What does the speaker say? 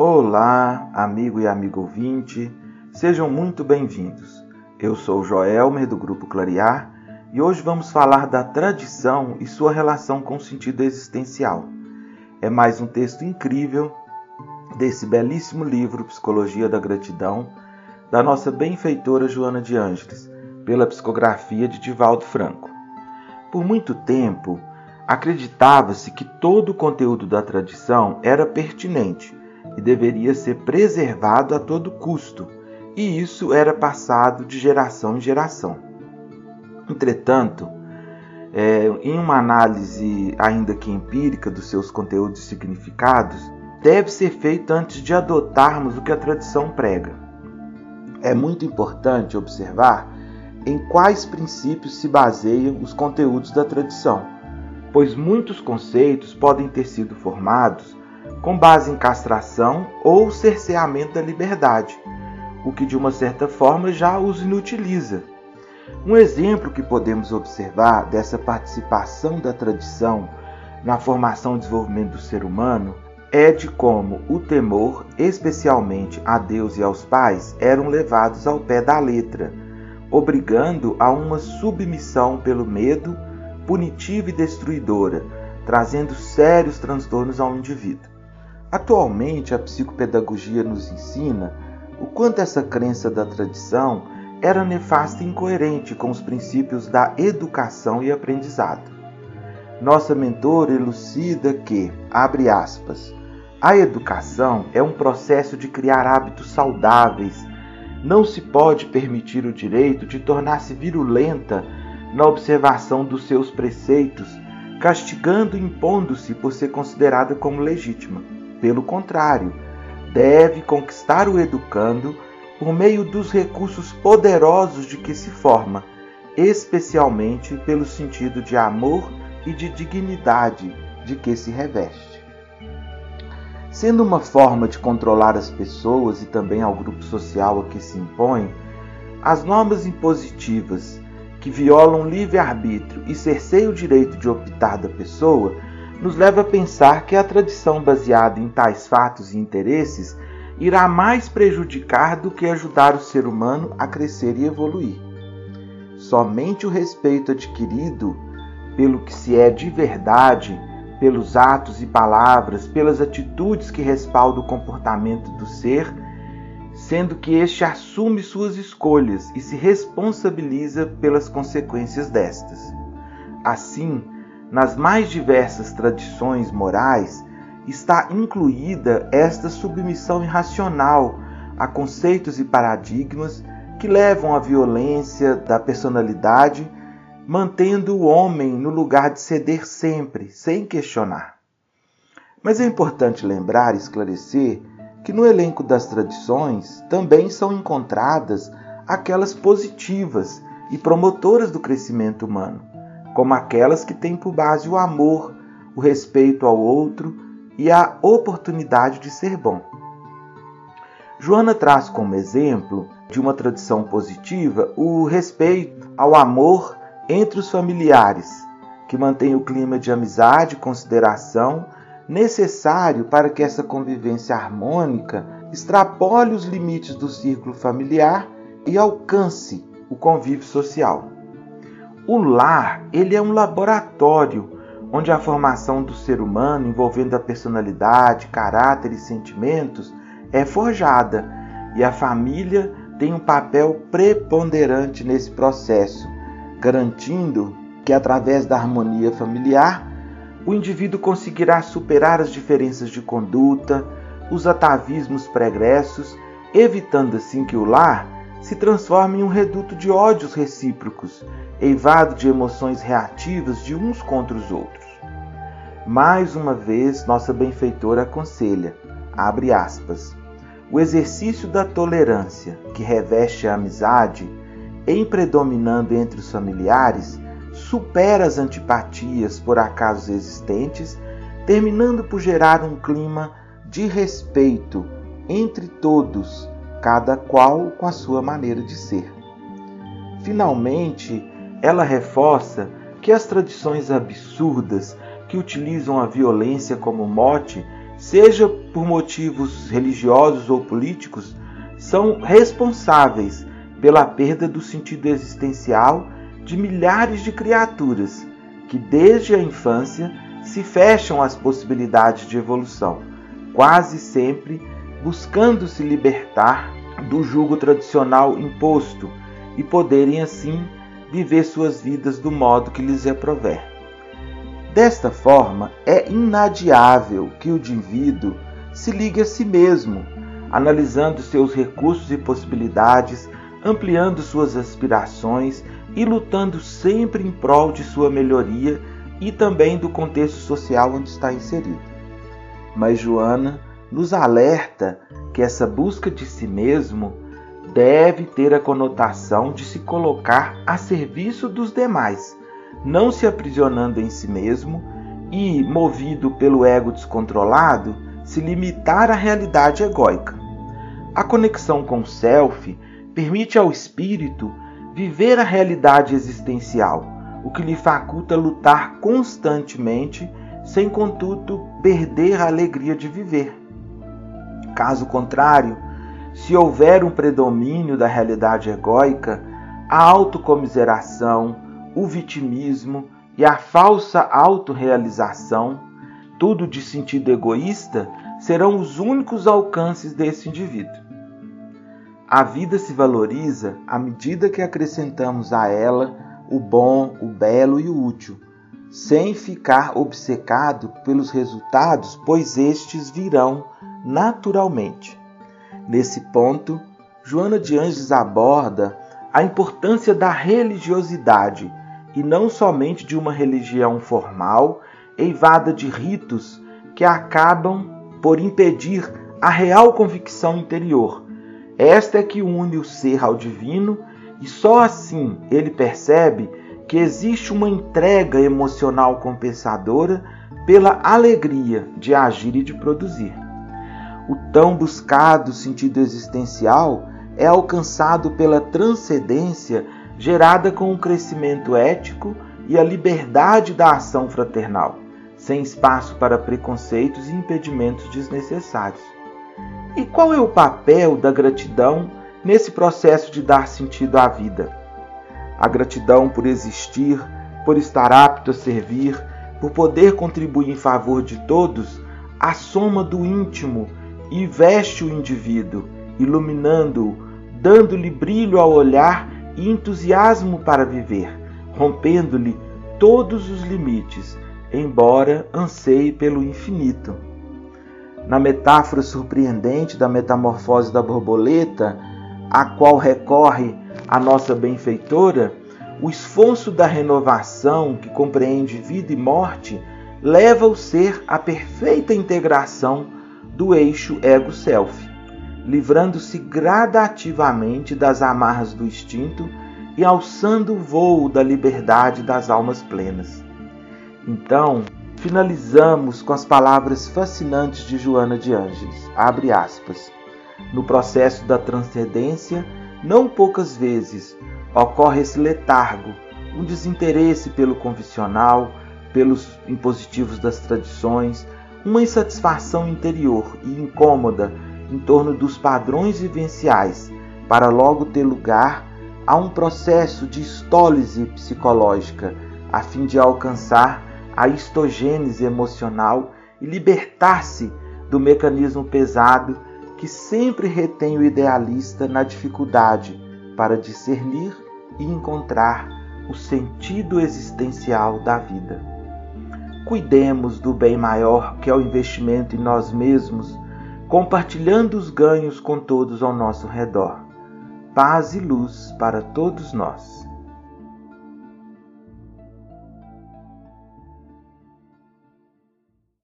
Olá, amigo e amigo ouvinte, sejam muito bem-vindos. Eu sou Joelmer do Grupo Clarear e hoje vamos falar da tradição e sua relação com o sentido existencial. É mais um texto incrível desse belíssimo livro Psicologia da Gratidão, da nossa benfeitora Joana de Ângeles, pela psicografia de Divaldo Franco. Por muito tempo, acreditava-se que todo o conteúdo da tradição era pertinente e deveria ser preservado a todo custo, e isso era passado de geração em geração. Entretanto, é, em uma análise ainda que empírica dos seus conteúdos significados, deve ser feita antes de adotarmos o que a tradição prega. É muito importante observar em quais princípios se baseiam os conteúdos da tradição, pois muitos conceitos podem ter sido formados com base em castração ou cerceamento da liberdade, o que de uma certa forma já os inutiliza. Um exemplo que podemos observar dessa participação da tradição na formação e desenvolvimento do ser humano é de como o temor, especialmente a Deus e aos pais, eram levados ao pé da letra, obrigando a uma submissão pelo medo, punitiva e destruidora, trazendo sérios transtornos ao indivíduo. Atualmente, a psicopedagogia nos ensina o quanto essa crença da tradição era nefasta e incoerente com os princípios da educação e aprendizado. Nossa mentora elucida que, abre aspas, a educação é um processo de criar hábitos saudáveis. Não se pode permitir o direito de tornar-se virulenta na observação dos seus preceitos, castigando e impondo-se por ser considerada como legítima. Pelo contrário, deve conquistar o educando por meio dos recursos poderosos de que se forma, especialmente pelo sentido de amor e de dignidade de que se reveste. Sendo uma forma de controlar as pessoas e também ao grupo social a que se impõe, as normas impositivas que violam livre-arbítrio e cerceiam o direito de optar da pessoa nos leva a pensar que a tradição baseada em tais fatos e interesses irá mais prejudicar do que ajudar o ser humano a crescer e evoluir. Somente o respeito adquirido pelo que se é de verdade pelos atos e palavras, pelas atitudes que respaldam o comportamento do ser, sendo que este assume suas escolhas e se responsabiliza pelas consequências destas. Assim, nas mais diversas tradições morais, está incluída esta submissão irracional a conceitos e paradigmas que levam à violência da personalidade mantendo o homem no lugar de ceder sempre, sem questionar. Mas é importante lembrar e esclarecer que no elenco das tradições também são encontradas aquelas positivas e promotoras do crescimento humano, como aquelas que têm por base o amor, o respeito ao outro e a oportunidade de ser bom. Joana traz como exemplo de uma tradição positiva o respeito ao amor entre os familiares, que mantém o clima de amizade e consideração necessário para que essa convivência harmônica extrapole os limites do círculo familiar e alcance o convívio social. O lar, ele é um laboratório onde a formação do ser humano, envolvendo a personalidade, caráter e sentimentos, é forjada, e a família tem um papel preponderante nesse processo, garantindo que, através da harmonia familiar, o indivíduo conseguirá superar as diferenças de conduta, os atavismos pregressos, evitando assim que o lar se transforme em um reduto de ódios recíprocos, eivado de emoções reativas de uns contra os outros. Mais uma vez, nossa benfeitora aconselha, abre aspas, o exercício da tolerância que reveste a amizade em predominando entre os familiares, supera as antipatias por acasos existentes, terminando por gerar um clima de respeito entre todos, cada qual com a sua maneira de ser. Finalmente, ela reforça que as tradições absurdas que utilizam a violência como mote seja por motivos religiosos ou políticos, são responsáveis pela perda do sentido existencial de milhares de criaturas que, desde a infância, se fecham às possibilidades de evolução, quase sempre buscando se libertar do jugo tradicional imposto e poderem assim viver suas vidas do modo que lhes aprover. Desta forma, é inadiável que o indivíduo se ligue a si mesmo, analisando seus recursos e possibilidades, ampliando suas aspirações e lutando sempre em prol de sua melhoria e também do contexto social onde está inserido. Mas Joana nos alerta que essa busca de si mesmo deve ter a conotação de se colocar a serviço dos demais, não se aprisionando em si mesmo e, movido pelo ego descontrolado, se limitar à realidade egóica. A conexão com o self permite ao espírito viver a realidade existencial, o que lhe faculta lutar constantemente, sem contudo perder a alegria de viver. Caso contrário, se houver um predomínio da realidade egóica, a autocomiseração, o vitimismo e a falsa autorrealização, tudo de sentido egoísta, serão os únicos alcances desse indivíduo. A vida se valoriza à medida que acrescentamos a ela o bom, o belo e o útil, sem ficar obcecado pelos resultados, pois estes virão naturalmente. Nesse ponto, Joana de Anjos aborda a importância da religiosidade e não somente de uma religião formal, eivada de ritos que acabam por impedir a real convicção interior esta é que une o ser ao divino e só assim ele percebe que existe uma entrega emocional compensadora pela alegria de agir e de produzir. O tão buscado sentido existencial é alcançado pela transcendência gerada com o crescimento ético e a liberdade da ação fraternal, sem espaço para preconceitos e impedimentos desnecessários. E qual é o papel da gratidão nesse processo de dar sentido à vida? A gratidão por existir, por estar apto a servir, por poder contribuir em favor de todos, a soma do íntimo e veste o indivíduo, iluminando-o, dando-lhe brilho ao olhar e entusiasmo para viver, rompendo-lhe todos os limites, embora anseie pelo infinito. Na metáfora surpreendente da metamorfose da borboleta, a qual recorre a nossa benfeitora, o esforço da renovação, que compreende vida e morte, leva o ser à perfeita integração do eixo ego-self, livrando-se gradativamente das amarras do instinto e alçando o voo da liberdade das almas plenas. Então, finalizamos com as palavras fascinantes de Joana de Ângeles. Abre aspas. No processo da transcendência, não poucas vezes ocorre esse letargo, um desinteresse pelo convencional, pelos impositivos das tradições, uma insatisfação interior e incômoda em torno dos padrões vivenciais, para logo ter lugar a um processo de estólise psicológica, a fim de alcançar a histogênese emocional e libertar-se do mecanismo pesado que sempre retém o idealista na dificuldade para discernir e encontrar o sentido existencial da vida. Cuidemos do bem maior que é o investimento em nós mesmos, compartilhando os ganhos com todos ao nosso redor. Paz e luz para todos nós.